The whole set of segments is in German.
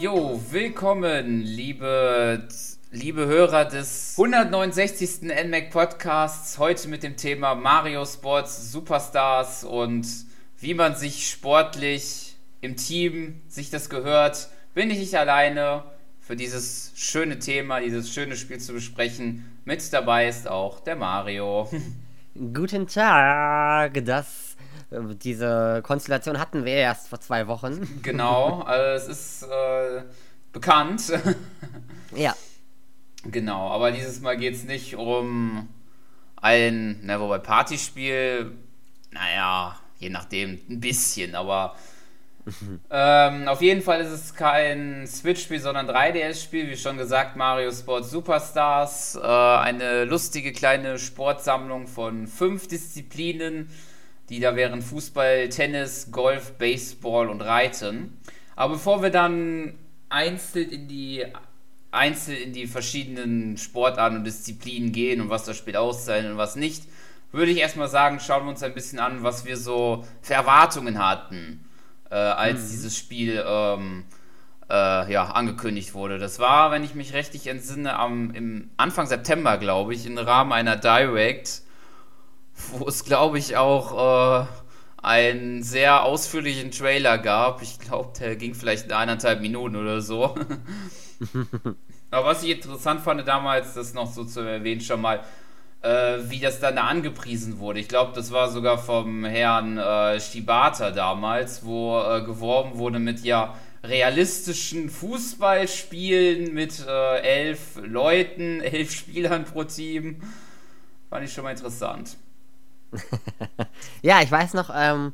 Jo, willkommen, liebe, liebe Hörer des 169. NMAC Podcasts. Heute mit dem Thema Mario Sports Superstars und wie man sich sportlich im Team sich das gehört. Bin ich nicht alleine für dieses schöne Thema, dieses schöne Spiel zu besprechen. Mit dabei ist auch der Mario. Guten Tag, das diese Konstellation hatten wir erst vor zwei Wochen. Genau, also es ist äh, bekannt. ja. Genau, aber dieses Mal geht es nicht um ein, na, wobei Partyspiel, naja, je nachdem, ein bisschen, aber ähm, auf jeden Fall ist es kein Switch-Spiel, sondern 3DS-Spiel, wie schon gesagt, Mario Sports Superstars. Äh, eine lustige kleine Sportsammlung von fünf Disziplinen die da wären Fußball, Tennis, Golf, Baseball und Reiten. Aber bevor wir dann einzeln in die einzeln in die verschiedenen Sportarten und Disziplinen gehen und was das Spiel auszeichnet und was nicht, würde ich erstmal sagen, schauen wir uns ein bisschen an, was wir so für Erwartungen hatten, äh, als mhm. dieses Spiel ähm, äh, ja, angekündigt wurde. Das war, wenn ich mich richtig entsinne, am im Anfang September, glaube ich, im Rahmen einer Direct wo es, glaube ich, auch äh, einen sehr ausführlichen Trailer gab. Ich glaube, der ging vielleicht eineinhalb Minuten oder so. Aber was ich interessant fand damals, das noch so zu erwähnen schon mal, äh, wie das dann da angepriesen wurde. Ich glaube, das war sogar vom Herrn äh, Shibata damals, wo äh, geworben wurde mit ja realistischen Fußballspielen mit äh, elf Leuten, elf Spielern pro Team. Fand ich schon mal interessant. ja, ich weiß noch, ähm,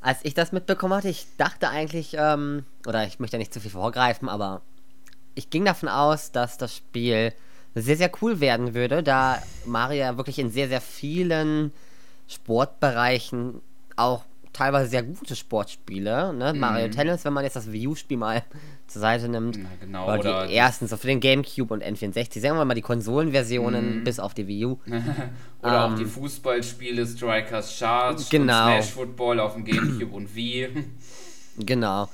als ich das mitbekommen hatte, ich dachte eigentlich, ähm, oder ich möchte nicht zu viel vorgreifen, aber ich ging davon aus, dass das Spiel sehr, sehr cool werden würde, da Mario wirklich in sehr, sehr vielen Sportbereichen auch teilweise sehr gute Sportspiele. Ne? Mhm. Mario Tennis, wenn man jetzt das Wii U-Spiel mal zur Seite nimmt. Na, genau, oder, oder die ersten, so für den Gamecube und N64. Sagen wir mal die Konsolenversionen mhm. bis auf die Wii U. oder ähm, auch die Fußballspiele Strikers Charge genau. Smash Football auf dem Gamecube und Wii. Genau.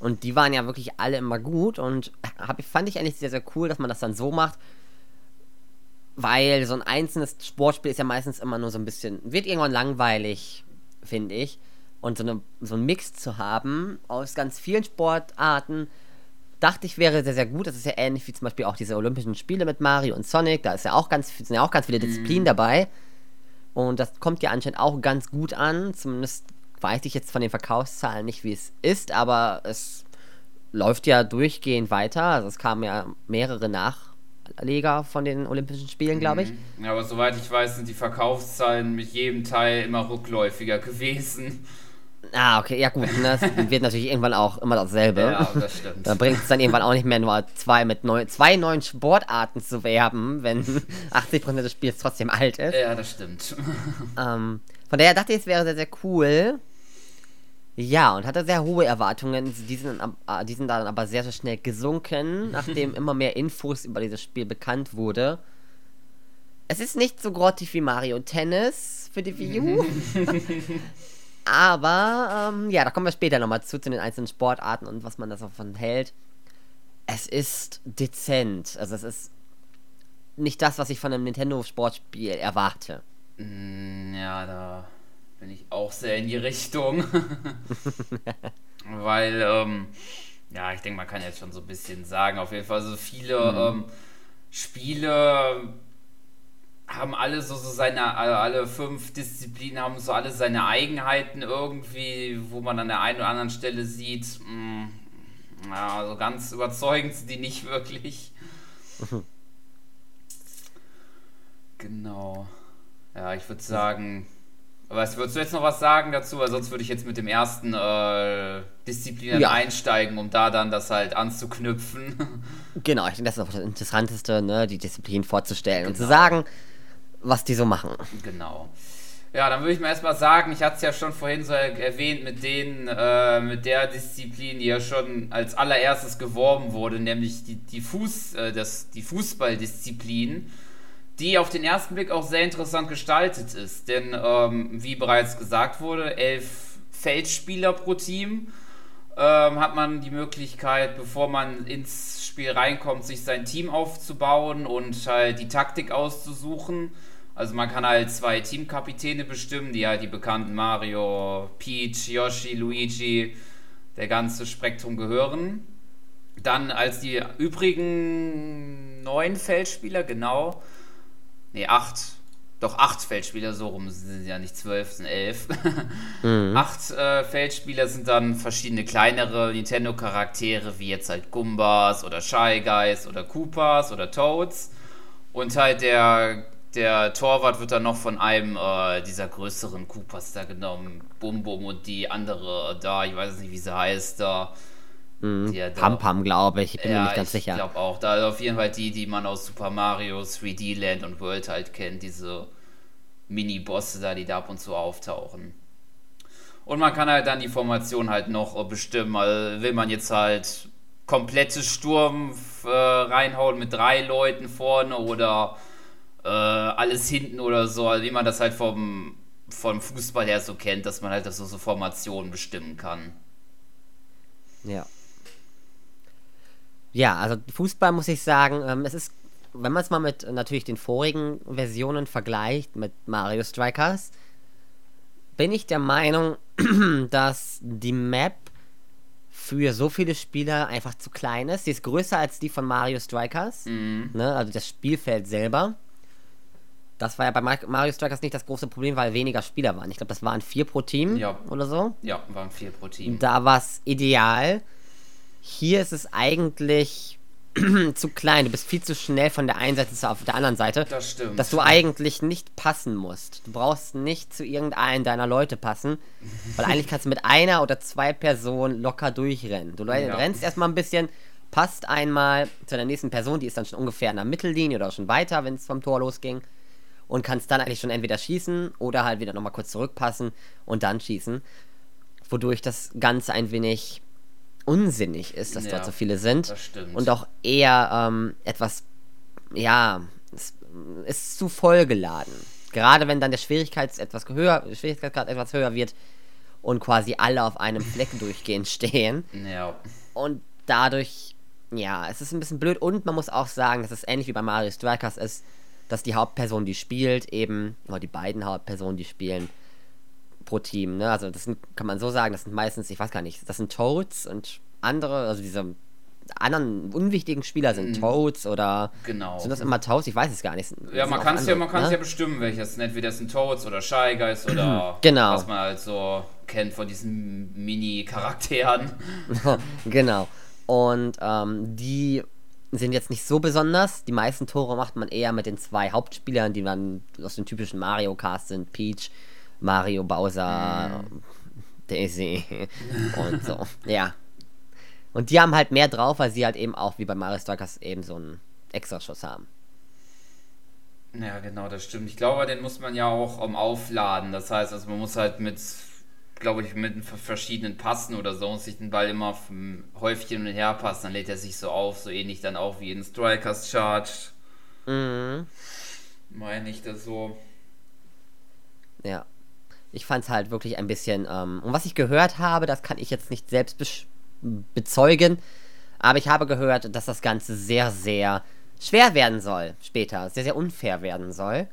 Und die waren ja wirklich alle immer gut und hab, fand ich eigentlich sehr, sehr cool, dass man das dann so macht. Weil so ein einzelnes Sportspiel ist ja meistens immer nur so ein bisschen, wird irgendwann langweilig, finde ich. Und so, eine, so einen Mix zu haben aus ganz vielen Sportarten, dachte ich, wäre sehr, sehr gut. Das ist ja ähnlich wie zum Beispiel auch diese Olympischen Spiele mit Mario und Sonic. Da ist ja auch ganz, sind ja auch ganz viele mhm. Disziplinen dabei. Und das kommt ja anscheinend auch ganz gut an. Zumindest weiß ich jetzt von den Verkaufszahlen nicht, wie es ist, aber es läuft ja durchgehend weiter. Also es kamen ja mehrere Nachleger von den Olympischen Spielen, glaube ich. Mhm. Ja, aber soweit ich weiß, sind die Verkaufszahlen mit jedem Teil immer rückläufiger gewesen. Ah, okay, ja gut. Ne? Das wird natürlich irgendwann auch immer dasselbe. Ja, das stimmt. Da bringt es dann irgendwann auch nicht mehr nur zwei mit neu, zwei neuen Sportarten zu werben, wenn 80% des Spiels trotzdem alt ist. Ja, das stimmt. Ähm, von daher dachte ich, es wäre sehr, sehr cool. Ja, und hatte sehr hohe Erwartungen. Die sind, äh, die sind dann aber sehr, sehr schnell gesunken, nachdem immer mehr Infos über dieses Spiel bekannt wurde. Es ist nicht so grottig wie Mario Tennis für die Wii U. Aber ähm, ja, da kommen wir später nochmal zu, zu den einzelnen Sportarten und was man davon hält. Es ist dezent. Also es ist nicht das, was ich von einem Nintendo-Sportspiel erwarte. Mm, ja, da bin ich auch sehr in die Richtung. Weil, ähm, ja, ich denke, man kann jetzt schon so ein bisschen sagen, auf jeden Fall so viele mhm. ähm, Spiele haben alle so, so seine, alle fünf Disziplinen haben so alle seine Eigenheiten irgendwie, wo man an der einen oder anderen Stelle sieht, mh, mm, ja, so ganz überzeugend sind die nicht wirklich. genau. Ja, ich würde sagen, was würdest du jetzt noch was sagen dazu? Weil sonst würde ich jetzt mit dem ersten äh, Disziplin ja. einsteigen, um da dann das halt anzuknüpfen. Genau, ich denke, das ist auch das Interessanteste, ne, die Disziplin vorzustellen genau. und zu genau. sagen, was die so machen. Genau. Ja, dann würde ich mal erstmal sagen, ich hatte es ja schon vorhin so erwähnt mit denen, äh, mit der Disziplin, die ja schon als allererstes geworben wurde, nämlich die, die, Fuß, äh, das, die Fußballdisziplin, die auf den ersten Blick auch sehr interessant gestaltet ist. Denn, ähm, wie bereits gesagt wurde, elf Feldspieler pro Team. ähm, hat man die Möglichkeit, bevor man ins Spiel reinkommt, sich sein Team aufzubauen und halt die Taktik auszusuchen. Also man kann halt zwei Teamkapitäne bestimmen, die halt die bekannten Mario, Peach, Yoshi, Luigi, der ganze Spektrum gehören. Dann als die übrigen neun Feldspieler, genau, ne, acht, doch acht Feldspieler, so rum sind ja nicht zwölf, sind elf. Mhm. acht äh, Feldspieler sind dann verschiedene kleinere Nintendo-Charaktere, wie jetzt halt Gumbas oder Shy Guys oder Koopas oder Toads. Und halt der, der Torwart wird dann noch von einem äh, dieser größeren Koopas da genommen. Bum Bum und die andere da, ich weiß nicht, wie sie heißt, da. Mhm. Pam Pam, glaube ich. Ich bin ja, mir nicht ganz sicher. Ich glaube auch. Da auf jeden Fall die, die man aus Super Mario 3D Land und World halt kennt. Diese Mini-Bosse da, die da ab und zu auftauchen. Und man kann halt dann die Formation halt noch bestimmen. Also will man jetzt halt komplette Sturm äh, reinhauen mit drei Leuten vorne oder äh, alles hinten oder so. Also wie man das halt vom, vom Fußball her so kennt, dass man halt das so, so Formationen bestimmen kann. Ja. Ja, also Fußball muss ich sagen, ähm, es ist, wenn man es mal mit äh, natürlich den vorigen Versionen vergleicht, mit Mario Strikers, bin ich der Meinung, dass die Map für so viele Spieler einfach zu klein ist. Sie ist größer als die von Mario Strikers, mhm. ne, also das Spielfeld selber. Das war ja bei Mario Strikers nicht das große Problem, weil weniger Spieler waren. Ich glaube, das waren vier pro Team ja. oder so. Ja, waren vier pro Team. Da war es ideal. Hier ist es eigentlich zu klein. Du bist viel zu schnell von der einen Seite zur auf der anderen Seite. Das stimmt. Dass du eigentlich nicht passen musst. Du brauchst nicht zu irgendeinem deiner Leute passen, weil eigentlich kannst du mit einer oder zwei Personen locker durchrennen. Du ja. rennst erstmal ein bisschen, passt einmal zu der nächsten Person, die ist dann schon ungefähr in der Mittellinie oder schon weiter, wenn es vom Tor losging. Und kannst dann eigentlich schon entweder schießen oder halt wieder nochmal kurz zurückpassen und dann schießen. Wodurch das Ganze ein wenig unsinnig ist, dass ja, dort so viele sind. Und auch eher ähm, etwas, ja, es ist zu vollgeladen. Gerade wenn dann der Schwierigkeits etwas höher, Schwierigkeitsgrad etwas höher wird und quasi alle auf einem Fleck durchgehend stehen. Ja. Und dadurch, ja, es ist ein bisschen blöd und man muss auch sagen, dass es ähnlich wie bei Mario Strikers ist, dass die Hauptperson, die spielt, eben, oder die beiden Hauptpersonen, die spielen, pro Team. Ne? Also das sind, kann man so sagen, das sind meistens, ich weiß gar nicht, das sind Toads und andere, also diese anderen unwichtigen Spieler sind mhm. Toads oder genau. sind das immer Toads? Ich weiß es gar nicht. Ja, man kann es ja, man ne? ja bestimmen, welches. Entweder sind Toads oder Shy Guys oder genau. was man halt so kennt von diesen Mini-Charakteren. genau. Und ähm, die sind jetzt nicht so besonders. Die meisten Tore macht man eher mit den zwei Hauptspielern, die man aus dem typischen Mario Cast sind, Peach Mario, Bowser. Daisy und so. Ja. Und die haben halt mehr drauf, weil sie halt eben auch wie bei Mario Strikers eben so einen Extraschuss haben. Ja, genau, das stimmt. Ich glaube, den muss man ja auch um, aufladen. Das heißt, also man muss halt mit, glaube ich, mit verschiedenen Passen oder so und sich den Ball immer häufig hin und her passen. Dann lädt er sich so auf, so ähnlich dann auch wie in Strikers Charge. Mhm. Meine ich das so. Ja ich fand es halt wirklich ein bisschen. Ähm, und was ich gehört habe, das kann ich jetzt nicht selbst be bezeugen, aber ich habe gehört, dass das Ganze sehr, sehr schwer werden soll später, sehr, sehr unfair werden soll.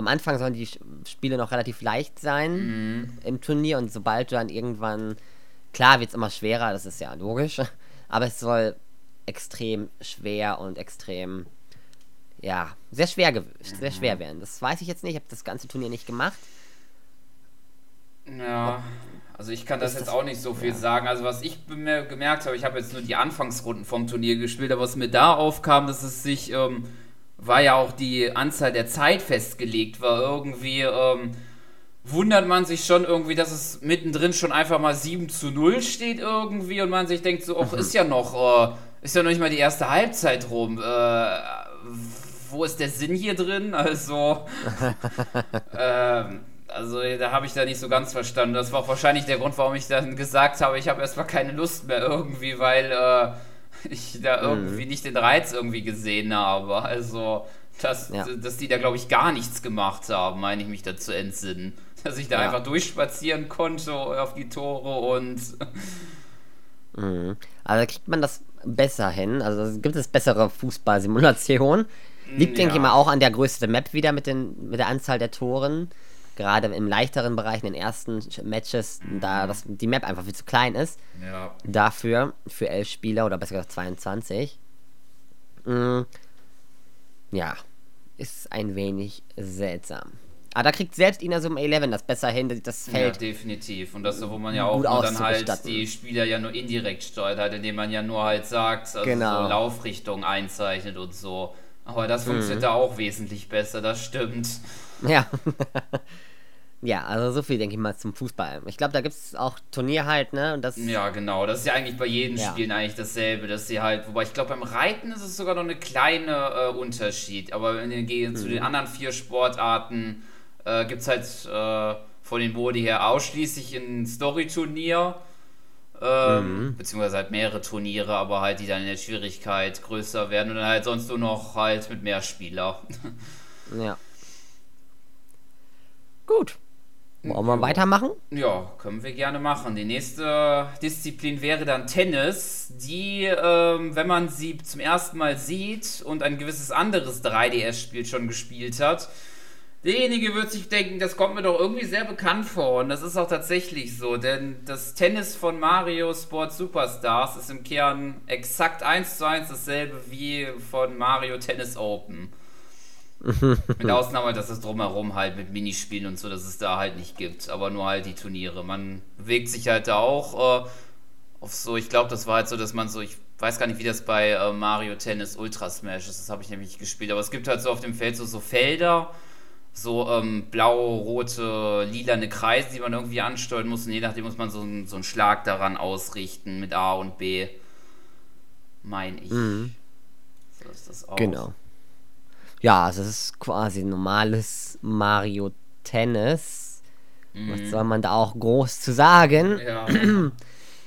Am Anfang sollen die Spiele noch relativ leicht sein mhm. im Turnier und sobald du dann irgendwann. Klar wird es immer schwerer, das ist ja logisch, aber es soll extrem schwer und extrem. Ja, sehr schwer, sehr schwer mhm. werden. Das weiß ich jetzt nicht, ich habe das ganze Turnier nicht gemacht. Ja, also ich kann das jetzt das, auch nicht so viel ja. sagen. Also was ich gemerkt habe, ich habe jetzt nur die Anfangsrunden vom Turnier gespielt, aber was mir da aufkam, dass es sich, ähm, war ja auch die Anzahl der Zeit festgelegt, war irgendwie, ähm, wundert man sich schon irgendwie, dass es mittendrin schon einfach mal 7 zu 0 steht irgendwie und man sich denkt so, ach, mhm. ist ja noch, äh, ist ja noch nicht mal die erste Halbzeit rum. Äh, wo ist der Sinn hier drin? Also, ähm, also da habe ich da nicht so ganz verstanden. Das war auch wahrscheinlich der Grund, warum ich dann gesagt habe, ich habe erstmal keine Lust mehr irgendwie, weil äh, ich da irgendwie mhm. nicht den Reiz irgendwie gesehen habe. Also, dass, ja. dass die da, glaube ich, gar nichts gemacht haben, meine ich mich da zu entsinnen. Dass ich da ja. einfach durchspazieren konnte auf die Tore und Mhm. Also kriegt man das besser hin. Also gibt es bessere Fußballsimulationen. Liegt, denke ich Ja. mal, auch an der Größe der Map wieder mit, den, mit der Anzahl der Toren. Gerade im leichteren Bereich, in den ersten Matches, da das, die Map einfach viel zu klein ist. Ja. Dafür, für elf Spieler oder besser gesagt 22. Mm, ja, ist ein wenig seltsam. Aber da kriegt selbst Inazuma 11 das besser hin, das Ja, Feld. definitiv. Und das, wo man ja auch dann halt die Spieler ja nur indirekt steuert, halt, indem man ja nur halt sagt, also Genau. so Laufrichtung einzeichnet und so. Aber das Mhm. funktioniert da auch wesentlich besser, das stimmt. Ja. ja, also so viel denke ich mal zum Fußball. Ich glaube, da gibt es auch Turnier halt, ne? Und das, Ja, genau. Das ist ja eigentlich bei jedem Ja. Spielen eigentlich dasselbe, dass sie halt, wobei ich glaube, beim Reiten ist es sogar noch eine kleine äh, Unterschied. Aber in den, Gegen- zu Mhm. den anderen vier Sportarten äh, gibt es halt äh, von den Modi her ausschließlich ein Story-Turnier. Ähm, Mhm. Beziehungsweise halt mehrere Turniere, aber halt die dann in der Schwierigkeit größer werden und dann halt sonst nur noch halt mit mehr Spieler. ja. Gut. Wollen wir weitermachen? Ja, können wir gerne machen. Die nächste Disziplin wäre dann Tennis, die, ähm, wenn man sie zum ersten Mal sieht und ein gewisses anderes 3DS-Spiel schon gespielt hat, derjenige wird sich denken, das kommt mir doch irgendwie sehr bekannt vor. Und das ist auch tatsächlich so, denn das Tennis von Mario Sport Superstars ist im Kern exakt eins zu eins dasselbe wie von Mario Tennis Open. Mit Ausnahme, dass es drumherum halt mit Minispielen und so, dass es da halt nicht gibt, aber nur halt die Turniere. Man bewegt sich halt da auch äh, auf so, ich glaube, das war halt so, dass man so, ich weiß gar nicht, wie das bei äh, Mario Tennis Ultra Smash ist, das habe ich nämlich nicht gespielt, aber es gibt halt so auf dem Feld so, so Felder, so ähm, blau, rote, lilane Kreise, die man irgendwie ansteuern muss und je nachdem muss man so, einen- so einen Schlag daran ausrichten mit A und B. Mein ich. So ist das auch. Genau. Ja, also es ist quasi normales Mario Tennis. Was soll man da auch groß zu sagen? Ja.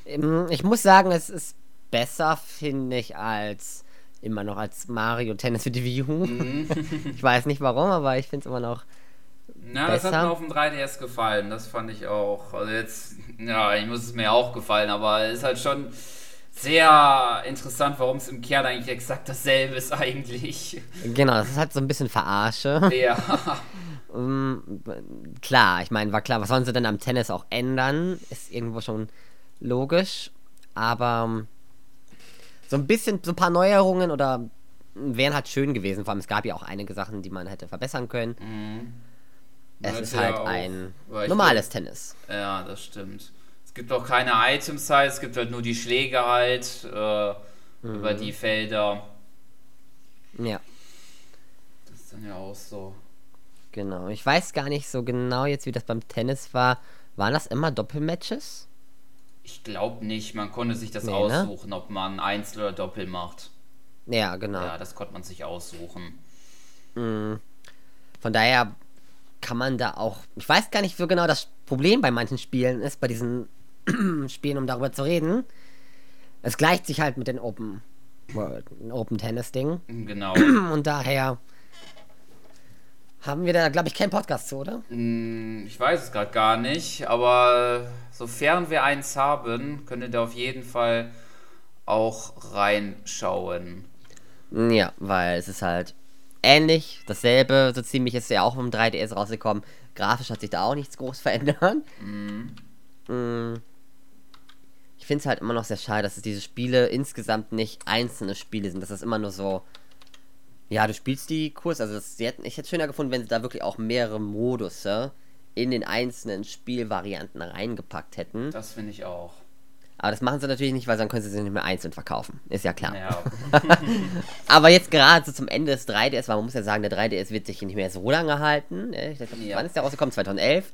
Ähm, Ich muss sagen, es ist besser, finde ich, als immer noch als Mario Tennis für die Wii U. ich weiß nicht warum, aber ich finde es immer noch. Na, das hat besser. mir auf dem 3DS gefallen, das fand ich auch. Also jetzt, ja, ich muss es mir auch gefallen, aber es ist halt schon sehr interessant, warum es im Kern eigentlich exakt dasselbe ist eigentlich. Genau, das ist halt so ein bisschen Verarsche. Ja, Ähm, klar, ich meine, war klar, was sollen sie denn am Tennis auch ändern? Ist irgendwo schon logisch. Aber ähm, so ein bisschen, so ein paar Neuerungen oder wären halt schön gewesen. Vor allem, es gab ja auch einige Sachen, die man hätte verbessern können. Es Man ist halt auch- ein normales Tennis. ja, das stimmt. Es gibt auch keine Items halt, es gibt halt nur die Schläge halt äh, über die Felder. Ja, Das ist dann ja auch so. genau. Ich weiß gar nicht so genau jetzt, wie das beim Tennis war. Waren das immer Doppelmatches? Ich glaube nicht, man konnte sich das Nee, ne? aussuchen, ob man Einzel oder Doppel macht. Ja, genau. Ja, das konnte man sich aussuchen. Von daher kann man da auch. Ich weiß gar nicht so genau, das Problem bei manchen Spielen ist, bei diesen Spielen, um darüber zu reden. Es gleicht sich halt mit den Open World, Open Tennis Ding. Genau. Und daher haben wir da, glaube ich, keinen Podcast zu, oder? Hm, Ich weiß es gerade gar nicht, aber sofern wir eins haben, könnt ihr da auf jeden Fall auch reinschauen. Ja, weil es ist halt ähnlich, dasselbe, so ziemlich ist ja auch im 3DS rausgekommen. Grafisch hat sich da auch nichts groß verändert. Mm. Ich finde es halt immer noch sehr schade, dass es diese Spiele insgesamt nicht einzelne Spiele sind. Dass das immer nur so. Ja, du spielst die kurz. Also, das, hätten, ich hätte es schöner gefunden, wenn sie da wirklich auch mehrere Modusse in den einzelnen Spielvarianten reingepackt hätten. Das finde ich auch. Aber das machen sie natürlich nicht, weil dann können sie sie nicht mehr einzeln verkaufen. Ist ja klar. Ja, Aber jetzt gerade so zum Ende des 3DS, weil man muss ja sagen, der 3DS wird sich nicht mehr so lange halten. ne? Ich glaub, Ja. Wann ist der rausgekommen? 2011?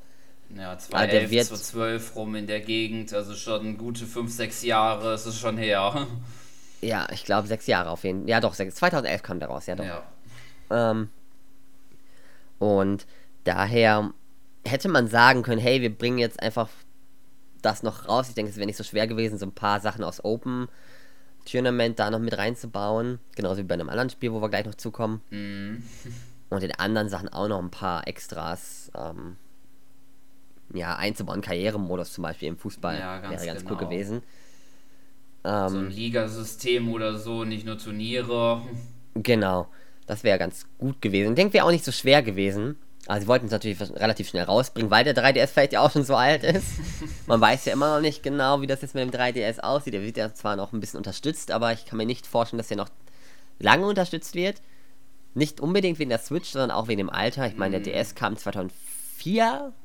Ja Ah, der 2011, wird- 2012 rum in der Gegend, also schon gute 5, 6 Jahre ist es schon her. Ja, ich glaube sechs Jahre auf jeden Fall. Ja, doch, sechs, 2011 kam der raus, ja doch. Ja. Ähm, und daher hätte man sagen können, hey, wir bringen jetzt einfach das noch raus. Ich denke, es wäre nicht so schwer gewesen, so ein paar Sachen aus Open Tournament da noch mit reinzubauen. Genauso wie bei einem anderen Spiel, wo wir gleich noch zukommen. Mhm. Und in anderen Sachen auch noch ein paar Extras ähm, ja, einzubauen. Karrieremodus zum Beispiel im Fußball Ja, ganz wäre ganz genau. cool gewesen. Ähm, so ein Ligasystem oder so, nicht nur Turniere. Genau, das wäre ganz gut gewesen. Ich denke, wäre auch nicht so schwer gewesen. Also sie wollten es natürlich relativ schnell rausbringen, weil der 3DS vielleicht ja auch schon so alt ist. Man weiß ja immer noch nicht genau, wie das jetzt mit dem 3DS aussieht. Der wird ja zwar noch ein bisschen unterstützt, aber ich kann mir nicht vorstellen, dass er noch lange unterstützt wird. Nicht unbedingt wegen der Switch, sondern auch wegen dem Alter. Ich meine, der mhm. DS kam 2004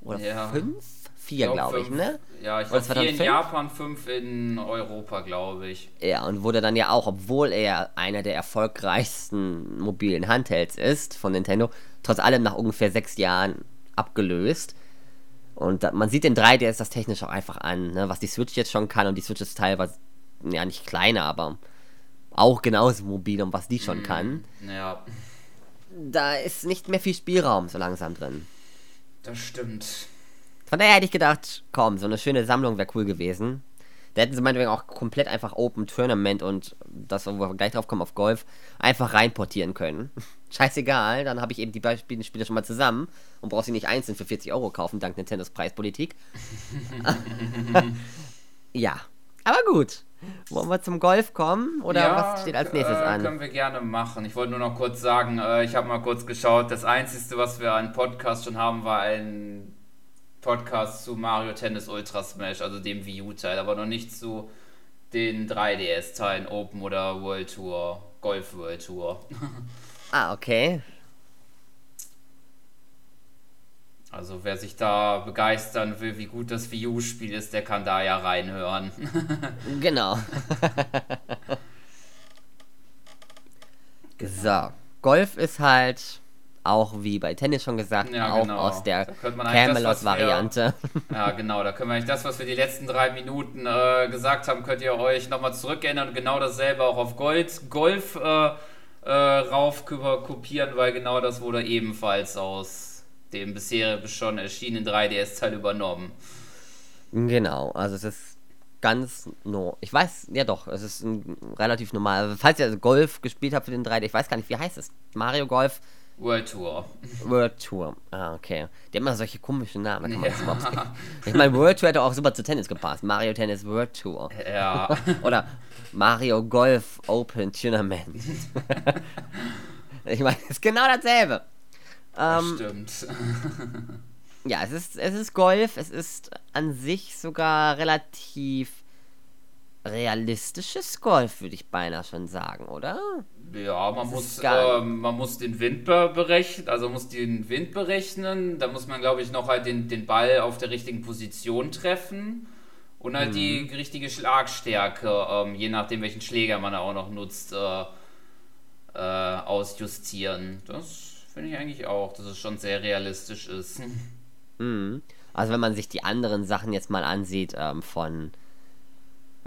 oder 2005? Ja. 4, glaube ich, ne? Ja, ich glaube 4 in Japan, 5 in Europa, glaube ich. Ja, und wurde dann ja auch, obwohl er einer der erfolgreichsten mobilen Handhelds ist von Nintendo, trotz allem nach ungefähr 6 Jahren abgelöst. Und da, man sieht den 3DS das technisch auch einfach an, ne? was die Switch jetzt schon kann. Und die Switch ist teilweise, ja, nicht kleiner, aber auch genauso mobil und was die schon mm, kann. Ja. Da ist nicht mehr viel Spielraum so langsam drin. Das stimmt. Von daher hätte ich gedacht, komm, so eine schöne Sammlung wäre cool gewesen. Da hätten sie meinetwegen auch komplett einfach Open Tournament und das, wo wir gleich drauf kommen, auf Golf, einfach reinportieren können. Scheißegal, dann habe ich eben die beiden Spiele schon mal zusammen und brauche sie nicht einzeln für 40 Euro kaufen, dank Nintendos Preispolitik. ja, aber gut. Wollen wir zum Golf kommen oder ja, was steht als nächstes äh, an? Können wir gerne machen. Ich wollte nur noch kurz sagen, äh, ich habe mal kurz geschaut. Das Einzige, was wir an Podcast schon haben, war ein Podcast zu Mario Tennis Ultra Smash, also dem Wii U-Teil, aber noch nicht zu den 3DS-Teilen Open oder World Tour, Golf World Tour. ah, okay. Also wer sich da begeistern will, wie gut das Wii U-Spiel ist, der kann da ja reinhören. genau. so, Golf ist halt auch wie bei Tennis schon gesagt, ja, auch genau. aus der Camelot-Variante. Ja, genau, da können wir eigentlich das, was wir die letzten drei Minuten äh, gesagt haben, könnt ihr euch nochmal zurückerinnern und genau dasselbe auch auf Gold, Golf äh, äh, rauf kopieren, weil genau das wurde ebenfalls aus dem bisher schon erschienenen 3DS-Teil übernommen. Genau, also es ist ganz no. Ich weiß, ja doch, es ist ein relativ normal. Falls ihr Golf gespielt habt für den 3D, ich weiß gar nicht, wie heißt es? Mario Golf World Tour. World Tour. Ah, okay. Die haben immer solche komischen Namen. Kann man ja. das ich meine, World Tour hätte auch super zu Tennis gepasst. Mario Tennis World Tour. Ja. Oder Mario Golf Open Tournament. ich meine, es ist genau dasselbe. Das ähm, stimmt. ja, es ist, es ist Golf. Es ist an sich sogar relativ realistisches Golf, würde ich beinahe schon sagen, oder? Ja, man muss, äh, man muss den Wind berechnen, also muss den Wind berechnen. Da muss man, glaube ich, noch halt den, den Ball auf der richtigen Position treffen und halt mhm. die richtige Schlagstärke, ähm, je nachdem, welchen Schläger man auch noch nutzt, äh, äh, ausjustieren. Das finde ich eigentlich auch, dass es schon sehr realistisch ist. Mhm. Also wenn man sich die anderen Sachen jetzt mal ansieht ähm, von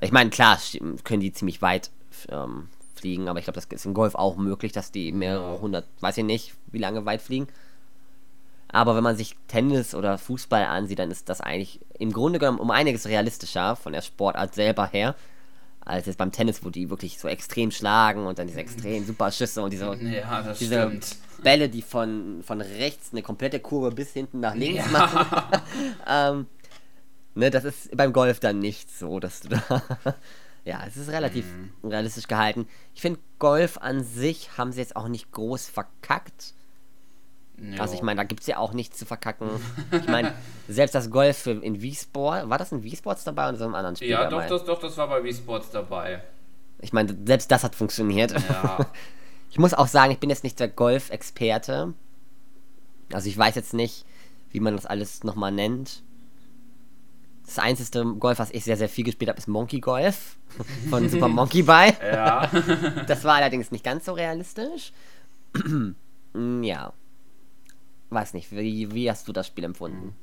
ich meine, klar, können die ziemlich weit ähm, fliegen, aber ich glaube, das ist im Golf auch möglich, dass die mehrere hundert, weiß ich nicht, wie lange weit fliegen. Aber wenn man sich Tennis oder Fußball ansieht, dann ist das eigentlich im Grunde genommen um einiges realistischer von der Sportart selber her, als jetzt beim Tennis, wo die wirklich so extrem schlagen und dann diese extrem super Schüsse und diese, ja, diese Bälle, die von, von rechts eine komplette Kurve bis hinten nach links ja. machen. ähm, Ne, das ist beim Golf dann nicht so, dass du da. ja, es ist relativ mhm. realistisch gehalten. Ich finde, Golf an sich haben sie jetzt auch nicht groß verkackt. Jo. Also ich meine, da gibt es ja auch nichts zu verkacken. Ich meine, selbst das Golf in Wii-Sport, war das in Wii-Sports dabei oder so einem anderen Spiel? Ja, dabei? doch, das, doch, das war bei Wii-Sports dabei. Ich meine, selbst das hat funktioniert. Ja. Ich muss auch sagen, ich bin jetzt nicht der Golf-Experte. Also ich weiß jetzt nicht, wie man das alles nochmal nennt. Das einzige Golf, was ich sehr, sehr viel gespielt habe, ist Monkey Golf von Super Monkey Ball. Ja. das war allerdings nicht ganz so realistisch. ja. Weiß nicht, wie, wie hast du das Spiel empfunden?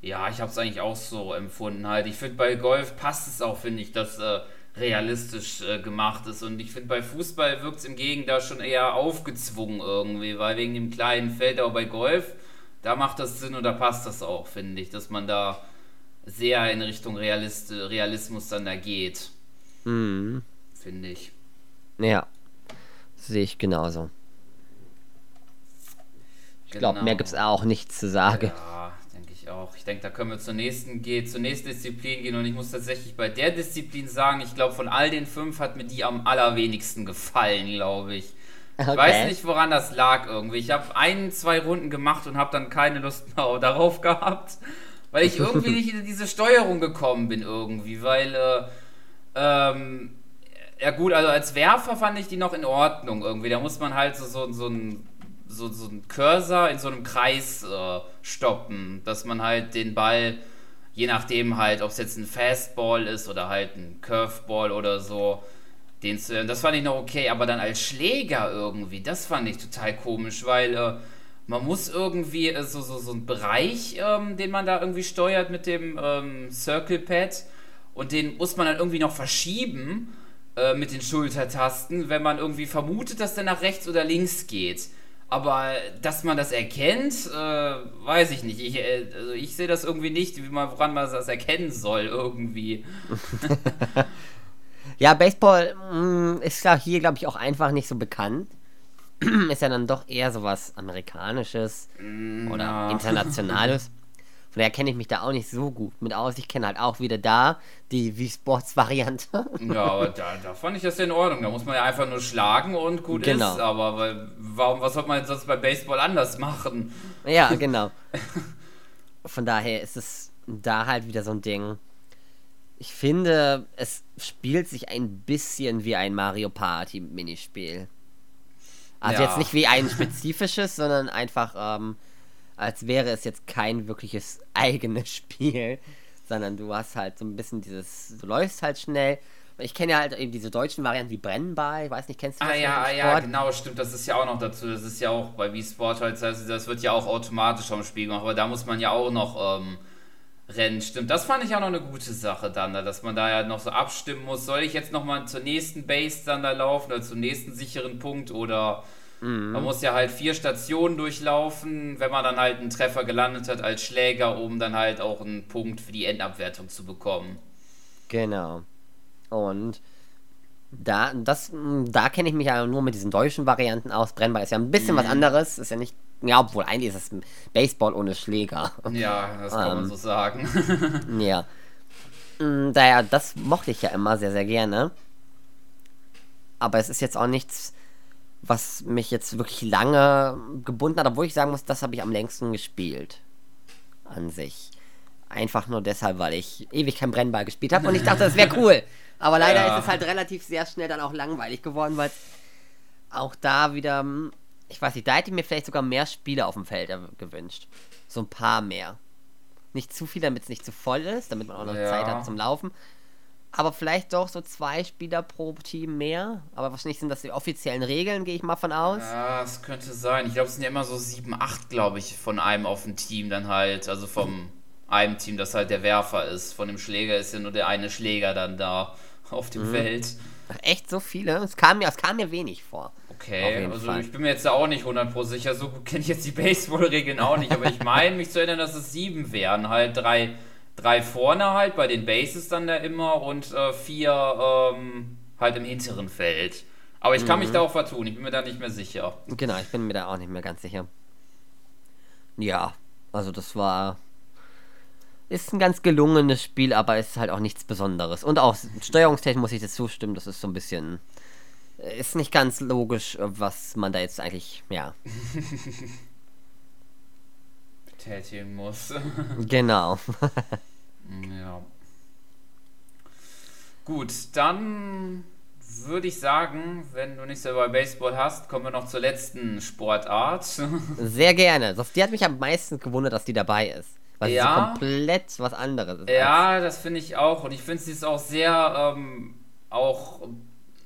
Ja, ich habe es eigentlich auch so empfunden halt. Ich finde, bei Golf passt es auch, finde ich, dass äh, realistisch äh, gemacht ist. Und ich finde, bei Fußball wirkt es im Gegenteil schon eher aufgezwungen irgendwie, weil wegen dem kleinen Feld, aber bei Golf, da macht das Sinn und da passt das auch, finde ich, dass man da sehr in Richtung Realist, Realismus dann da geht. Mhm. Finde ich. Ja, sehe ich genauso. Ich genau. glaube, mehr gibt es auch nichts zu sagen. Ja, ich auch. Ich denke, da können wir zur nächsten, gehen, zur nächsten Disziplin gehen und ich muss tatsächlich bei der Disziplin sagen, ich glaube, von all den fünf hat mir die am allerwenigsten gefallen, glaube ich. Okay. Ich weiß nicht, woran das lag irgendwie. Ich habe ein, zwei Runden gemacht und habe dann keine Lust mehr darauf gehabt, weil ich irgendwie nicht in diese Steuerung gekommen bin irgendwie, weil äh, ähm, ja gut, also als Werfer fand ich die noch in Ordnung irgendwie. Da muss man halt so, so, so ein so, so ein Cursor in so einem Kreis äh, stoppen, dass man halt den Ball, je nachdem halt, ob es jetzt ein Fastball ist oder halt ein Curveball oder so, den zu, das fand ich noch okay, aber dann als Schläger irgendwie, das fand ich total komisch, weil äh, man muss irgendwie äh, so, so, so einen Bereich, ähm, den man da irgendwie steuert mit dem ähm, Circle Pad und den muss man dann irgendwie noch verschieben äh, mit den Schultertasten, wenn man irgendwie vermutet, dass der nach rechts oder links geht. Aber dass man das erkennt, äh, weiß ich nicht. Ich, äh, also ich sehe das irgendwie nicht, wie man, woran man das erkennen soll, irgendwie. ja, Baseball mh, mm, ist ja hier, glaube ich, auch einfach nicht so bekannt. ist ja dann doch eher sowas Amerikanisches mm, oder. Internationales. Von daher kenne ich mich da auch nicht so gut mit aus. Ich kenne halt auch wieder da die Wii-Sports-Variante. Ja, aber da, da fand ich das ja in Ordnung. Da muss man ja einfach nur schlagen und gut genau. ist. Aber weil, warum, was sollte man sonst bei Baseball anders machen? Ja, genau. Von daher ist es da halt wieder so ein Ding. Ich finde, es spielt sich ein bisschen wie ein Mario Party Minispiel. Also ja. jetzt nicht wie ein spezifisches, sondern einfach ähm, als wäre es jetzt kein wirkliches eigenes Spiel, sondern du hast halt so ein bisschen dieses, du läufst halt schnell. Ich kenne ja halt eben diese deutschen Varianten wie Brennball, ich weiß nicht, kennst du das? Ah ja, ah, ja, genau, stimmt, das ist ja auch noch dazu, das ist ja auch bei Wii Sport halt, das wird ja auch automatisch vom Spiel gemacht, aber da muss man ja auch noch ähm, rennen, stimmt. Das fand ich auch noch eine gute Sache dann, dass man da ja noch so abstimmen muss, soll ich jetzt nochmal zur nächsten Base dann da laufen oder zum nächsten sicheren Punkt oder Mhm. Man muss ja halt vier Stationen durchlaufen, wenn man dann halt einen Treffer gelandet hat als Schläger, um dann halt auch einen Punkt für die Endabwertung zu bekommen. Genau. Und da, das, da kenne ich mich ja nur mit diesen deutschen Varianten aus. Brennball ist ja ein bisschen mhm. was anderes. Ist ja nicht, ja, obwohl eigentlich ist es Baseball ohne Schläger. Ja, das kann ähm, man so sagen. ja. Mm, daher, das mochte ich ja immer sehr, sehr gerne. Aber es ist jetzt auch nichts, was mich jetzt wirklich lange gebunden hat, obwohl ich sagen muss, das habe ich am längsten gespielt. An sich. Einfach nur deshalb, weil ich ewig kein Brennball gespielt habe und ich dachte, das wäre cool. Aber leider ja. ist es halt relativ sehr schnell dann auch langweilig geworden, weil auch da wieder, hm, ich weiß nicht, da hätte ich mir vielleicht sogar mehr Spiele auf dem Feld gewünscht. So ein paar mehr. Nicht zu viel, damit es nicht zu voll ist, damit man auch noch ja. Zeit hat zum Laufen aber vielleicht doch so zwei Spieler pro Team mehr. Aber wahrscheinlich sind das die offiziellen Regeln, gehe ich mal von aus. Ja, es könnte sein. Ich glaube, es sind ja immer so sieben, acht, glaube ich, von einem auf dem Team dann halt. Also vom einem Team, das halt der Werfer ist. Von dem Schläger ist ja nur der eine Schläger dann da auf dem mhm. Feld. Echt so viele? Es kam mir, es kam mir wenig vor. Okay, also Fall. ich bin mir jetzt da auch nicht 100% sicher. So gut kenne ich jetzt die Baseball-Regeln auch nicht. Aber ich meine, mich zu erinnern, dass es sieben wären. Halt drei drei vorne halt, bei den Bases dann da immer und äh, vier ähm, halt im hinteren Feld. Aber ich kann mhm. mich da auch vertun, ich bin mir da nicht mehr sicher. Genau, ich bin mir da auch nicht mehr ganz sicher. Ja, also das war. Ist ein ganz gelungenes Spiel, aber ist halt auch nichts Besonderes. Und auch steuerungstechnisch muss ich das zustimmen, das ist so ein bisschen. Ist nicht ganz logisch, was man da jetzt eigentlich, ja. tätigen muss. genau. ja. Gut, dann würde ich sagen, wenn du nichts über Baseball hast, kommen wir noch zur letzten Sportart. Sehr gerne. Die hat mich am meisten gewundert, dass die dabei ist. Weil ja, sie komplett was anderes ist. Ja, das finde ich auch. Und ich finde, sie ist auch sehr ähm, auch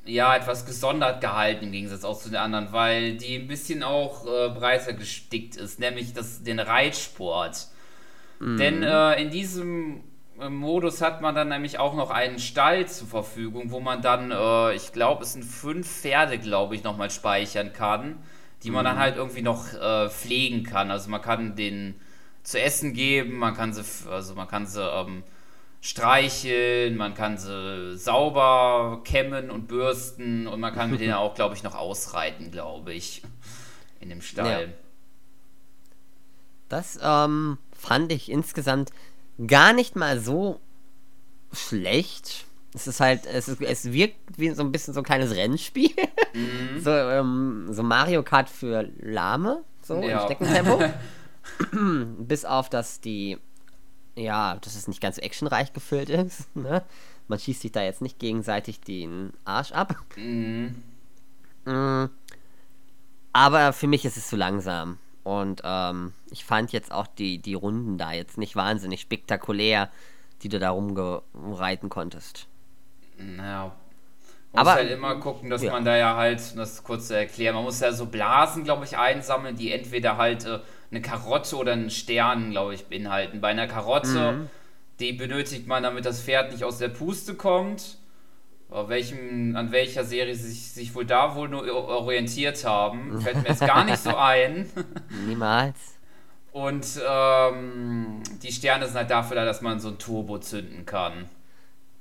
ja, etwas gesondert gehalten im Gegensatz auch zu den anderen, weil die ein bisschen auch äh, breiter gestickt ist, nämlich das, den Reitsport. Mhm. Denn äh, in diesem äh, Modus hat man dann nämlich auch noch einen Stall zur Verfügung, wo man dann, äh, ich glaube, es sind fünf Pferde, glaube ich, nochmal speichern kann, die man mhm. dann halt irgendwie noch äh, pflegen kann. Also man kann den zu essen geben, man kann sie, also man kann sie ähm, streicheln, man kann sie sauber kämmen und bürsten und man kann mit denen auch, glaube ich, noch ausreiten, glaube ich, in dem Stall. Ja. Das ähm, fand ich insgesamt gar nicht mal so schlecht. Es ist halt, es, ist, es wirkt wie so ein bisschen so ein kleines Rennspiel. Mhm. So, ähm, so Mario Kart für Lahme, so ja. im Steckentempo. Bis auf, dass die, ja, dass es nicht ganz actionreich gefüllt ist. Ne? Man schießt sich da jetzt nicht gegenseitig den Arsch ab. Mhm. Mhm. Aber für mich ist es zu langsam. Und ähm, ich fand jetzt auch die, die Runden da jetzt nicht wahnsinnig spektakulär, die du da rumreiten konntest. Naja. Man muss halt immer gucken, dass ja. man da ja halt, das kurz zu erklären, man muss ja so Blasen, glaube ich, einsammeln, die entweder halt äh, eine Karotte oder einen Stern, glaube ich, beinhalten. Bei einer Karotte, mhm. die benötigt man, damit das Pferd nicht aus der Puste kommt. Welchem, an welcher Serie sie sich, sich wohl da wohl nur orientiert haben, fällt mir jetzt gar nicht so ein. Niemals. Und ähm, die Sterne sind halt dafür da, dass man so ein Turbo zünden kann.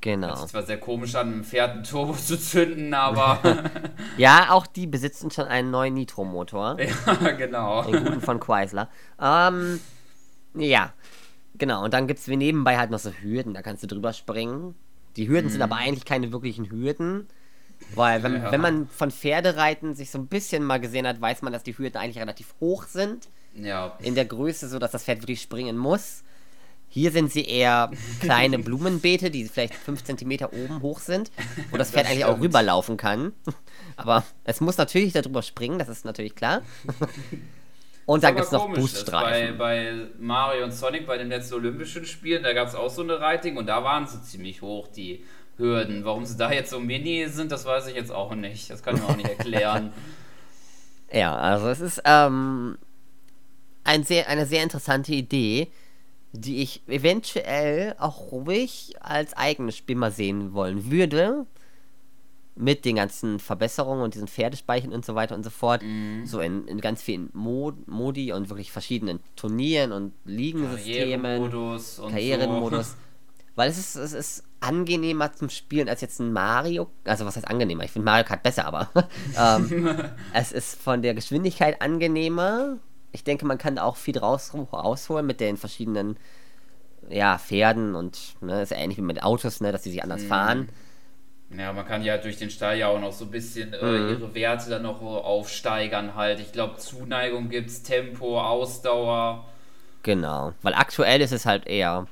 Genau. Das ist zwar sehr komisch an, einem Pferd ein Turbo zu zünden, aber. ja, auch die besitzen schon einen neuen Nitro-Motor. ja, genau. Den guten von Chrysler. Ähm, ja, genau. Und dann gibt es wie nebenbei halt noch so Hürden, da kannst du drüber springen. Die Hürden mhm. sind aber eigentlich keine wirklichen Hürden. Weil, wenn, ja. wenn man von Pferdereiten sich so ein bisschen mal gesehen hat, weiß man, dass die Hürden eigentlich relativ hoch sind. Ja. In der Größe, so dass das Pferd wirklich springen muss. Hier sind sie eher kleine Blumenbeete, die vielleicht 5 cm oben hoch sind, wo das Pferd das eigentlich auch rüberlaufen kann. Aber es muss natürlich darüber springen, das ist natürlich klar. Und dann gibt es noch Booststreifen. Bei, bei Mario und Sonic bei den letzten Olympischen Spielen, da gab es auch so eine Reiting und da waren sie ziemlich hoch, die Hürden. Warum sie da jetzt so mini sind, das weiß ich jetzt auch nicht. Das kann ich mir auch nicht erklären. ja, also es ist ähm, ein sehr, eine sehr interessante Idee die ich eventuell auch ruhig als eigenes Spiel mal sehen wollen würde. Mit den ganzen Verbesserungen und diesen Pferdespeichern und so weiter und so fort. Mm. So in, in ganz vielen Mod Modi und wirklich verschiedenen Turnieren und Ligensystemen. Karrieremodus und Karrieremodus. So. Weil es ist, es ist angenehmer zum Spielen als jetzt ein Mario. Also was heißt angenehmer? Ich finde Mario Kart besser, aber ähm, es ist von der Geschwindigkeit angenehmer ich denke, man kann auch viel draus rausholen mit den verschiedenen ja, Pferden und ne, ist ja ähnlich wie mit Autos, ne, dass die sich anders mhm. fahren. Ja, man kann ja durch den Stall ja auch noch so ein bisschen äh, mhm. ihre Werte dann noch aufsteigern halt. Ich glaube, Zuneigung gibt es, Tempo, Ausdauer. Genau, weil aktuell ist es halt eher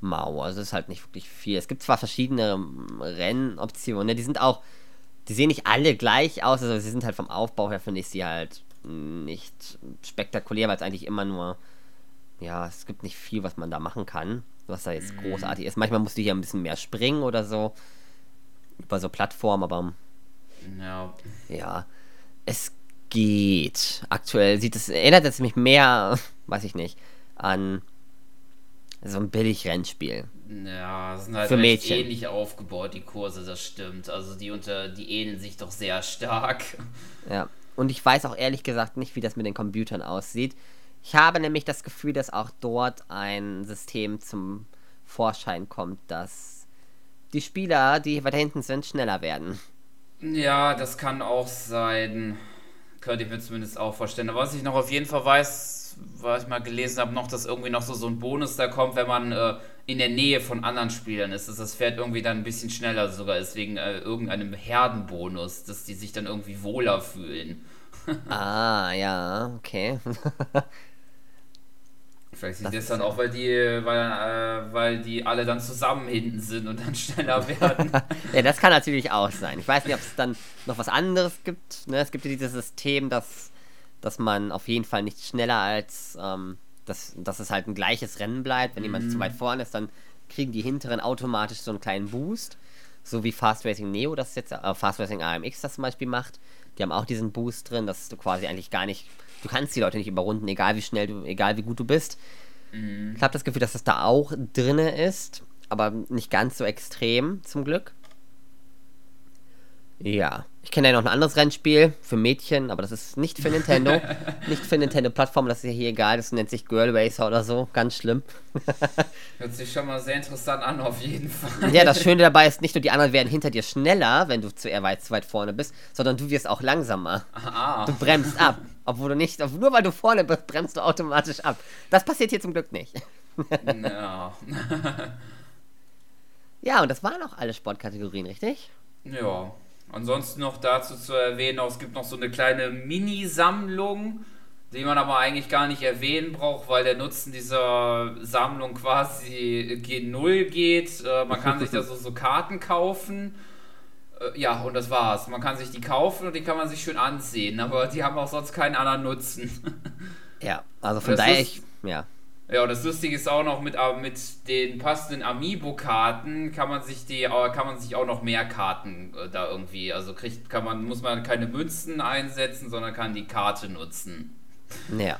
mau, also es ist halt nicht wirklich viel. Es gibt zwar verschiedene ähm, Rennoptionen, ne, die sind auch, die sehen nicht alle gleich aus, also sie sind halt vom Aufbau her, finde ich sie halt nicht spektakulär, weil es eigentlich immer nur, ja, es gibt nicht viel, was man da machen kann, was da jetzt mhm. großartig ist. Manchmal musst du hier ein bisschen mehr springen oder so, über so Plattformen, aber ja. ja, es geht. Aktuell sieht es, erinnert es mich mehr, weiß ich nicht, an so ein Billig-Rennspiel. Ja, sind halt Für Mädchen. ähnlich aufgebaut, die Kurse, das stimmt. Also die unter, die ähneln sich doch sehr stark. Ja. Und ich weiß auch ehrlich gesagt nicht, wie das mit den Computern aussieht. Ich habe nämlich das Gefühl, dass auch dort ein System zum Vorschein kommt, dass die Spieler, die weiter hinten sind, schneller werden. Ja, das kann auch sein. Könnte ich mir zumindest auch vorstellen. Aber was ich noch auf jeden Fall weiß, was ich mal gelesen habe, noch, dass irgendwie noch so, so ein Bonus da kommt, wenn man äh, in der Nähe von anderen Spielern ist, dass das Pferd irgendwie dann ein bisschen schneller sogar ist, wegen äh, irgendeinem Herdenbonus, dass die sich dann irgendwie wohler fühlen. ah, ja, okay. Vielleicht das, das dann auch, weil die, weil, äh, weil die alle dann zusammen hinten sind und dann schneller werden. ja, das kann natürlich auch sein. Ich weiß nicht, ob es dann noch was anderes gibt. Ne? Es gibt ja dieses System, dass, dass man auf jeden Fall nicht schneller als, ähm, dass, dass es halt ein gleiches Rennen bleibt. Wenn mhm. jemand zu weit vorne ist, dann kriegen die hinteren automatisch so einen kleinen Boost. So wie Fast Racing Neo das jetzt, äh, Fast Racing AMX das zum Beispiel macht. Die haben auch diesen Boost drin, dass du quasi eigentlich gar nicht, du kannst die Leute nicht überrunden, egal wie schnell du, egal wie gut du bist. Mhm. Ich habe das Gefühl, dass das da auch drinne ist, aber nicht ganz so extrem, zum Glück. Ja, ich kenne ja noch ein anderes Rennspiel für Mädchen, aber das ist nicht für Nintendo. nicht für Nintendo-Plattform, das ist ja hier egal. Das nennt sich Girl Racer oder so. Ganz schlimm. Hört sich schon mal sehr interessant an, auf jeden Fall. Ja, das Schöne dabei ist, nicht nur die anderen werden hinter dir schneller, wenn du zu weit, zu weit vorne bist, sondern du wirst auch langsamer. Ah. Du bremst ab. Obwohl du nicht, nur weil du vorne bist, bremst du automatisch ab. Das passiert hier zum Glück nicht. Ja. ja, und das waren auch alle Sportkategorien, richtig? Ja. Ansonsten noch dazu zu erwähnen, es gibt noch so eine kleine Mini-Sammlung, die man aber eigentlich gar nicht erwähnen braucht, weil der Nutzen dieser Sammlung quasi G0 geht. Äh, man kann sich da so, so Karten kaufen. Äh, ja, und das war's. Man kann sich die kaufen und die kann man sich schön ansehen, aber die haben auch sonst keinen anderen Nutzen. ja, also von daher, ich, ja. Ja, und das Lustige ist auch noch mit, äh, mit den passenden Amiibo-Karten kann man sich die, äh, kann man sich auch noch mehr Karten äh, da irgendwie, also kriegt, kann man, muss man keine Münzen einsetzen, sondern kann die Karte nutzen. Ja.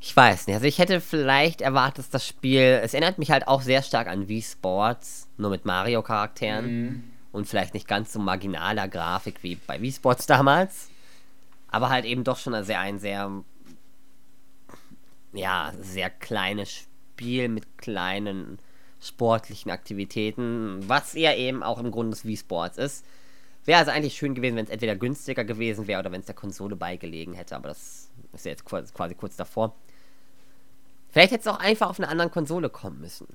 Ich weiß nicht. Also ich hätte vielleicht erwartet, dass das Spiel. Es erinnert mich halt auch sehr stark an Wii Sports, nur mit Mario-Charakteren. Mhm. Und vielleicht nicht ganz so marginaler Grafik wie bei Wii Sports damals. Aber halt eben doch schon sehr, ein sehr ja, sehr kleines Spiel mit kleinen sportlichen Aktivitäten, was ja eben auch im Grunde des Wii Sports ist. Wäre also eigentlich schön gewesen, wenn es entweder günstiger gewesen wäre oder wenn es der Konsole beigelegen hätte, aber das ist ja jetzt quasi, quasi kurz davor. Vielleicht hätte es auch einfach auf einer anderen Konsole kommen müssen.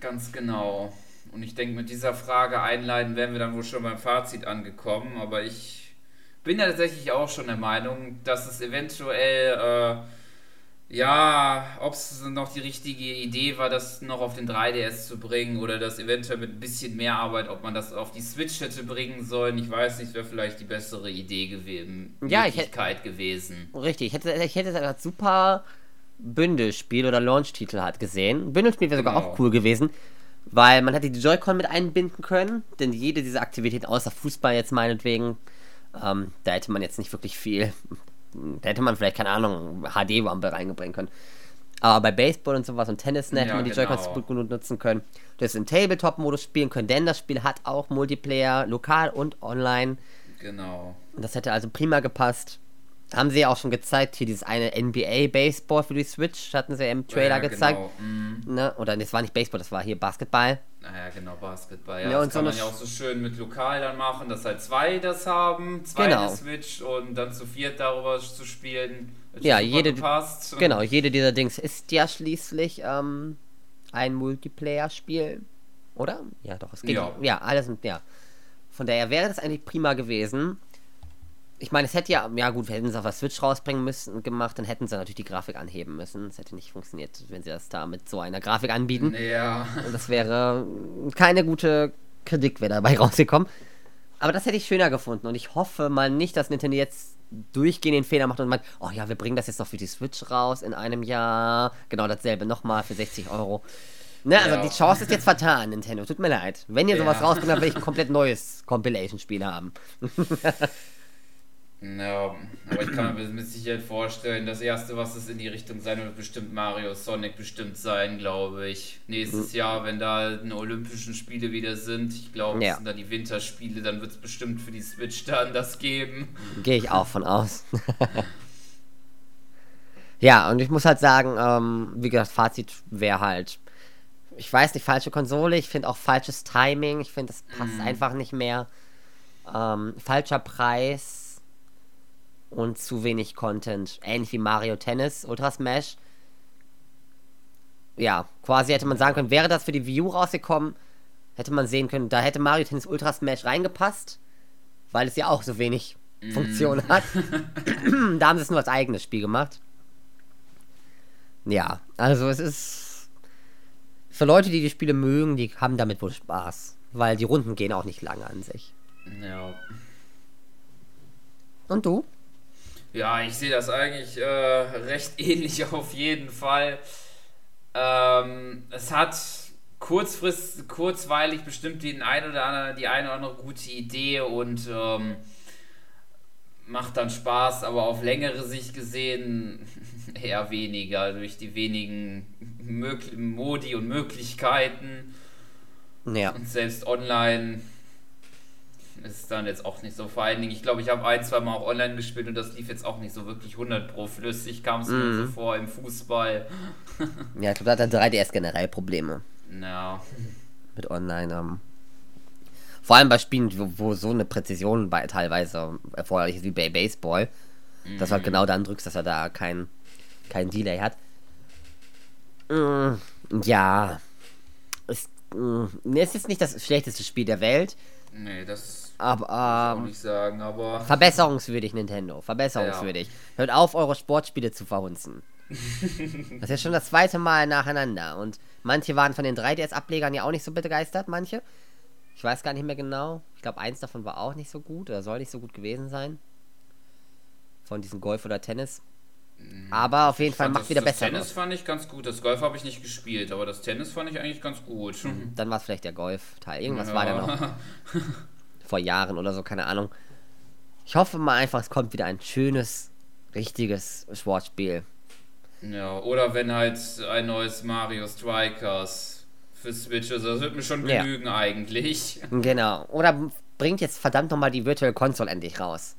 Ganz genau. Und ich denke, mit dieser Frage einleiten wären wir dann wohl schon beim Fazit angekommen, aber ich bin ja tatsächlich auch schon der Meinung, dass es eventuell äh, ja, ob es noch die richtige Idee war, das noch auf den 3DS zu bringen oder das eventuell mit ein bisschen mehr Arbeit, ob man das auf die Switch hätte bringen sollen. Ich weiß nicht, wäre vielleicht die bessere Idee gewesen. Ja, Möglichkeit hätte, gewesen. Richtig, ich hätte, ich hätte es als super Bündelspiel oder Launch-Titel halt gesehen. Bündelspiel wäre sogar genau. auch cool gewesen, weil man hätte die Joy-Con mit einbinden können, denn jede dieser Aktivitäten, außer Fußball jetzt meinetwegen, ähm, da hätte man jetzt nicht wirklich viel da hätte man vielleicht, keine Ahnung, HD-Rumble reingebringen können. Aber bei Baseball und sowas und Tennis hätte ja, man die genau. Joy-Cons gut genug nutzen können. Du hättest im Tabletop-Modus spielen können, denn das Spiel hat auch Multiplayer, lokal und online. Genau. Das hätte also prima gepasst. Haben sie ja auch schon gezeigt, hier dieses eine NBA Baseball für die Switch, hatten sie im Trailer ja, gezeigt. Genau. Mhm. Ne? Oder das war nicht Baseball, das war hier Basketball. Naja, genau, Basketball. Ja, ja das und kann so man ja auch so schön mit lokal dann machen, dass halt zwei das haben, zwei genau. Switch und dann zu viert darüber zu spielen. Ja, jede, gepasst. genau, jede dieser Dings ist ja schließlich ähm, ein Multiplayer-Spiel, oder? Ja, doch, es geht. Ja, ja alles, ja. Von daher wäre das eigentlich prima gewesen ich meine, es hätte ja, ja gut, hätten sie auf der Switch rausbringen müssen gemacht, dann hätten sie natürlich die Grafik anheben müssen. Es hätte nicht funktioniert, wenn sie das da mit so einer Grafik anbieten. Ja. Und das wäre keine gute Kritik wäre dabei rausgekommen. Aber das hätte ich schöner gefunden und ich hoffe mal nicht, dass Nintendo jetzt durchgehend den Fehler macht und meint, oh ja, wir bringen das jetzt noch für die Switch raus in einem Jahr. Genau dasselbe nochmal für 60 Euro. Ne, also ja. die Chance ist jetzt vertan, Nintendo. Tut mir leid. Wenn ihr sowas ja. rausbringt, dann will ich ein komplett neues Compilation-Spiel haben. Ja, aber ich kann mir mit Sicherheit vorstellen, das erste, was es in die Richtung sein wird, bestimmt Mario Sonic bestimmt sein, glaube ich. Nächstes mhm. Jahr, wenn da eine Olympischen Spiele wieder sind, ich glaube, ja. sind da die Winterspiele, dann wird es bestimmt für die Switch dann das geben. Gehe ich auch von aus. ja, und ich muss halt sagen, ähm, wie gesagt, Fazit wäre halt, ich weiß nicht, falsche Konsole, ich finde auch falsches Timing, ich finde, das passt mhm. einfach nicht mehr. Ähm, falscher Preis und zu wenig Content. Ähnlich wie Mario Tennis, Ultra Smash. Ja, quasi hätte man sagen können, wäre das für die Wii U rausgekommen, hätte man sehen können, da hätte Mario Tennis Ultra Smash reingepasst, weil es ja auch so wenig mm. Funktion hat. da haben sie es nur als eigenes Spiel gemacht. Ja, also es ist für Leute, die die Spiele mögen, die haben damit wohl Spaß, weil die Runden gehen auch nicht lange an sich. Ja. Und du? Ja, ich sehe das eigentlich äh, recht ähnlich auf jeden Fall. Ähm, es hat kurzfrist, kurzweilig bestimmt den ein oder andere, die eine oder andere gute Idee und ähm, macht dann Spaß, aber auf längere Sicht gesehen eher weniger durch die wenigen Modi und Möglichkeiten. Ja. Und selbst online ist dann jetzt auch nicht so. Vor allen Dingen, ich glaube, ich habe ein, zwei Mal auch online gespielt und das lief jetzt auch nicht so wirklich 100 pro flüssig, kam es mm. mir so mhm. vor im Fußball. ja, ich glaube, da hat der 3DS generell Probleme. Ja. Mit online. Ähm. Vor allem bei Spielen, wo, wo so eine Präzision bei, teilweise erforderlich ist wie bei Baseball. Mhm. Dass du halt genau dann drückst, dass er da kein, kein Delay hat. Mm, ja. Es, mm, es ist nicht das schlechteste Spiel der Welt. Nee, das aber, ähm, ich sagen, aber. Verbesserungswürdig, Nintendo. Verbesserungswürdig. Hört auf, eure Sportspiele zu verhunzen. das ist ja schon das zweite Mal nacheinander. Und manche waren von den 3DS-Ablegern ja auch nicht so begeistert, manche. Ich weiß gar nicht mehr genau. Ich glaube, eins davon war auch nicht so gut oder soll nicht so gut gewesen sein. Von diesem Golf oder Tennis. Aber auf jeden Fall fand macht das, wieder das besser. Tennis aus. fand ich ganz gut. Das Golf habe ich nicht gespielt, aber das Tennis fand ich eigentlich ganz gut. Dann war es vielleicht der Golf-Teil. Irgendwas Ja. war da noch. Vor Jahren oder so, keine Ahnung. Ich hoffe mal einfach, es kommt wieder ein schönes, richtiges Sportspiel. Ja, oder wenn halt ein neues Mario Strikers für Switch ist. Das wird mir schon Ja. genügen eigentlich. Genau. Oder bringt jetzt verdammt nochmal die Virtual Console endlich raus.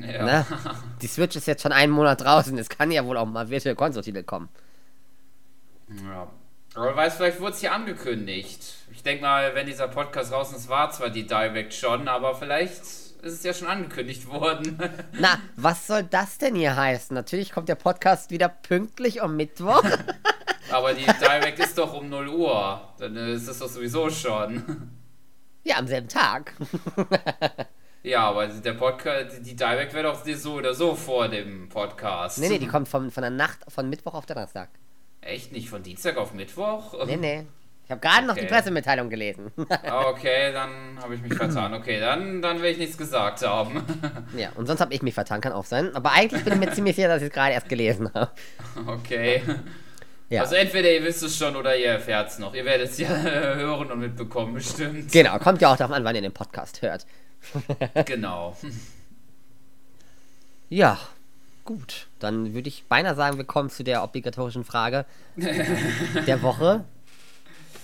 Ja. Ne? Die Switch ist jetzt schon einen Monat draußen. Es kann ja wohl auch mal Virtual Console-Titel kommen. ja. Aber weiß, vielleicht wurde es hier angekündigt. Ich denke mal, wenn dieser Podcast raus ist, war zwar die Direct schon, aber vielleicht ist es ja schon angekündigt worden. Na, was soll das denn hier heißen? Natürlich kommt der Podcast wieder pünktlich am Mittwoch. aber die Direct ist doch um 0 Uhr. Dann ist es doch sowieso schon. ja, am selben Tag. Ja, aber der Podcast, die Direct wäre doch so oder so vor dem Podcast. nee, nee, die kommt von, von der Nacht von Mittwoch auf Donnerstag. Echt nicht von Dienstag auf Mittwoch? Nee, nee. Ich habe gerade noch die Okay. Pressemitteilung gelesen. Okay, dann habe ich mich vertan. Okay, dann, dann will ich nichts gesagt haben. ja, und sonst habe ich mich vertan, kann auch sein. Aber eigentlich bin ich mir ziemlich sicher, dass ich es gerade erst gelesen habe. Okay. Ja. Also entweder ihr wisst es schon oder ihr erfährt es noch. Ihr werdet es ja hören und mitbekommen, bestimmt. Genau, kommt ja auch darauf an, wann ihr den Podcast hört. Genau. Ja, gut. Dann würde ich beinahe sagen, wir kommen zu der obligatorischen Frage der Woche.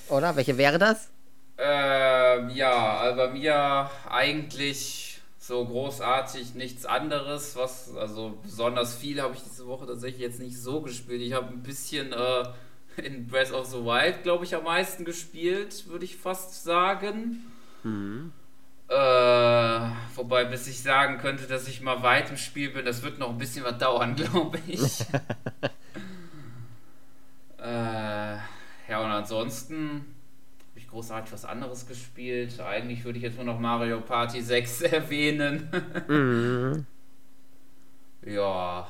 Oder? Welche wäre das? Ähm, ja, also bei mir eigentlich so großartig nichts anderes. Was, also besonders viel habe ich diese Woche tatsächlich jetzt nicht so gespielt. Ich habe ein bisschen äh, in Breath of the Wild, glaube ich, am meisten gespielt, würde ich fast sagen. Äh, wobei, bis ich sagen könnte, dass ich mal weit im Spiel bin, das wird noch ein bisschen was dauern, glaube ich. äh, ja, und ansonsten habe ich großartig was anderes gespielt. Eigentlich würde ich jetzt nur noch Mario Party 6 erwähnen. Mhm. ja,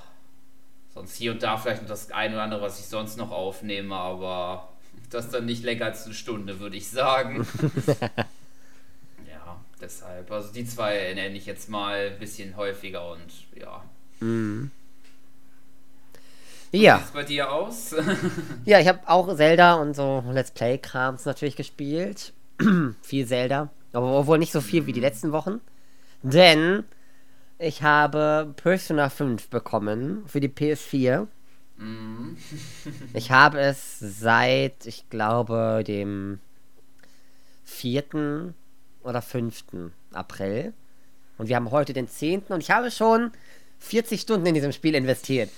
sonst hier und da vielleicht noch das eine oder andere, was ich sonst noch aufnehme, aber das dann nicht länger als eine Stunde, würde ich sagen. ja, deshalb. Also die zwei nenne ich jetzt mal ein bisschen häufiger und ja. Mhm. Wie Ja, sieht's bei dir aus? ja, ich habe auch Zelda und so Let's Play-Krams natürlich gespielt. viel Zelda. Aber wohl nicht so viel wie die letzten Wochen. Denn ich habe Persona 5 bekommen für die PS4. Mhm. Ich habe es seit, ich glaube, dem 4. oder 5. April. Und wir haben heute den 10. und ich habe schon 40 Stunden in diesem Spiel investiert.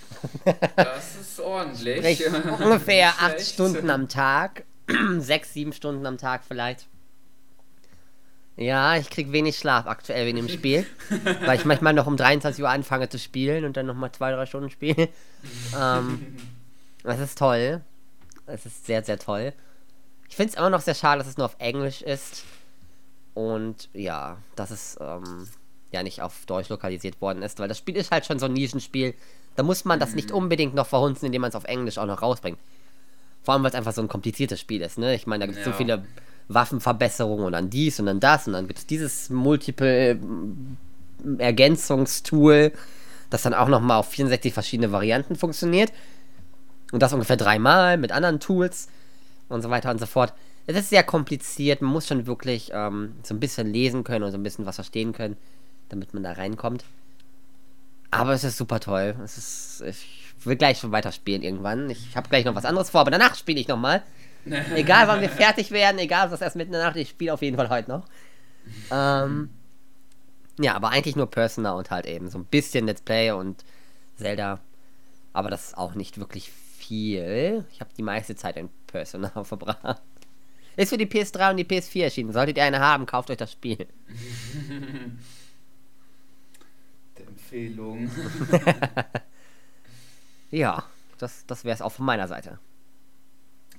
Das ist ordentlich. Sprich, ungefähr Nicht 8 schlecht. Stunden am Tag. 6, 7 Stunden am Tag vielleicht. Ja, ich krieg wenig Schlaf aktuell wegen dem Spiel. weil ich manchmal noch um 23 Uhr anfange zu spielen und dann nochmal 2, 3 Stunden spiele. ähm, das ist toll. Es ist sehr, sehr toll. Ich finde es immer noch sehr schade, dass es nur auf Englisch ist. Und ja, dass es ähm, ja nicht auf Deutsch lokalisiert worden ist, weil das Spiel ist halt schon so ein Nischenspiel. Da muss man das nicht unbedingt noch verhunzen, indem man es auf Englisch auch noch rausbringt. Vor allem, weil es einfach so ein kompliziertes Spiel ist, ne? Ich meine, da gibt es so Ja. viele Waffenverbesserungen und dann dies und dann das und dann gibt es dieses Multiple ähm, Ergänzungstool, das dann auch nochmal auf 64 verschiedene Varianten funktioniert. Und das ungefähr dreimal mit anderen Tools und so weiter und so fort. Es ist sehr kompliziert, man muss schon wirklich ähm, so ein bisschen lesen können und so ein bisschen was verstehen können, damit man da reinkommt. Aber es ist super toll. Es ist, ich will gleich schon weiterspielen irgendwann. Ich habe gleich noch was anderes vor, aber danach spiele ich nochmal. egal wann wir fertig werden, egal was erst mitten in der Nacht, ich spiele auf jeden Fall heute noch. Ähm, ja, aber eigentlich nur Persona und halt eben so ein bisschen Let's Play und Zelda. Aber das ist auch nicht wirklich viel. Ich habe die meiste Zeit in Persona verbracht. Ist für die PS3 und die PS4 erschienen. Solltet ihr eine haben, kauft euch das Spiel. Empfehlung. ja, das, das wäre es auch von meiner Seite.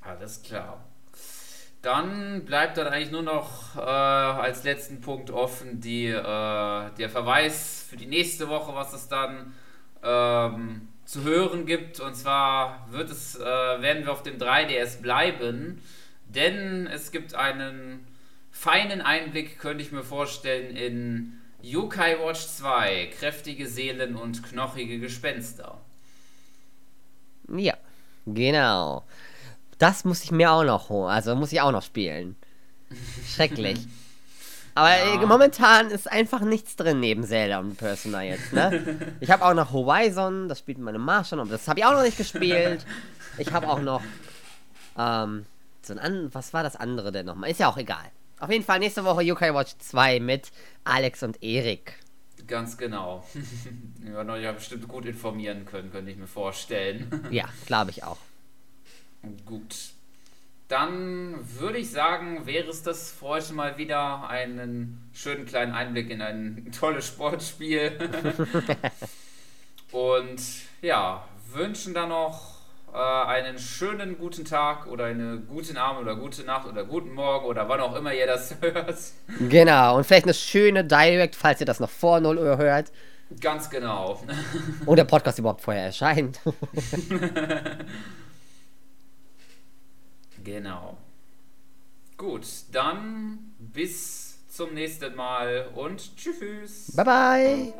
Alles klar. Dann bleibt dann eigentlich nur noch äh, als letzten Punkt offen die, äh, der Verweis für die nächste Woche, was es dann ähm, zu hören gibt. Und zwar wird es, äh, werden wir auf dem 3DS bleiben, denn es gibt einen feinen Einblick, könnte ich mir vorstellen, in Yokai Watch 2, kräftige Seelen und knochige Gespenster. Ja, genau. Das muss ich mir auch noch holen, also muss ich auch noch spielen. Schrecklich. Aber ja. Äh, momentan ist einfach nichts drin neben Zelda und Persona jetzt, ne? Ich habe auch noch Horizon, das spielt meine Ma schon, aber das habe ich auch noch nicht gespielt. Ich habe auch noch, ähm, so ein an was war das andere denn nochmal? Ist ja auch egal. Auf jeden Fall nächste Woche Yokai Watch 2 mit Alex und Erik. Ganz genau. Wir werden euch ja bestimmt gut informieren können, könnte ich mir vorstellen. ja, glaube ich auch. Gut. Dann würde ich sagen, wäre es das für heute mal wieder einen schönen kleinen Einblick in ein tolles Sportspiel. Und ja, wünschen dann noch äh, einen schönen guten Tag oder eine gute Abend oder gute Nacht oder guten Morgen oder wann auch immer ihr das hört. Genau, und vielleicht eine schöne Direct, falls ihr das noch vor 0 Uhr hört. Ganz genau. Und der Podcast überhaupt vorher erscheint. genau. Gut, dann bis zum nächsten Mal und tschüss. Bye bye.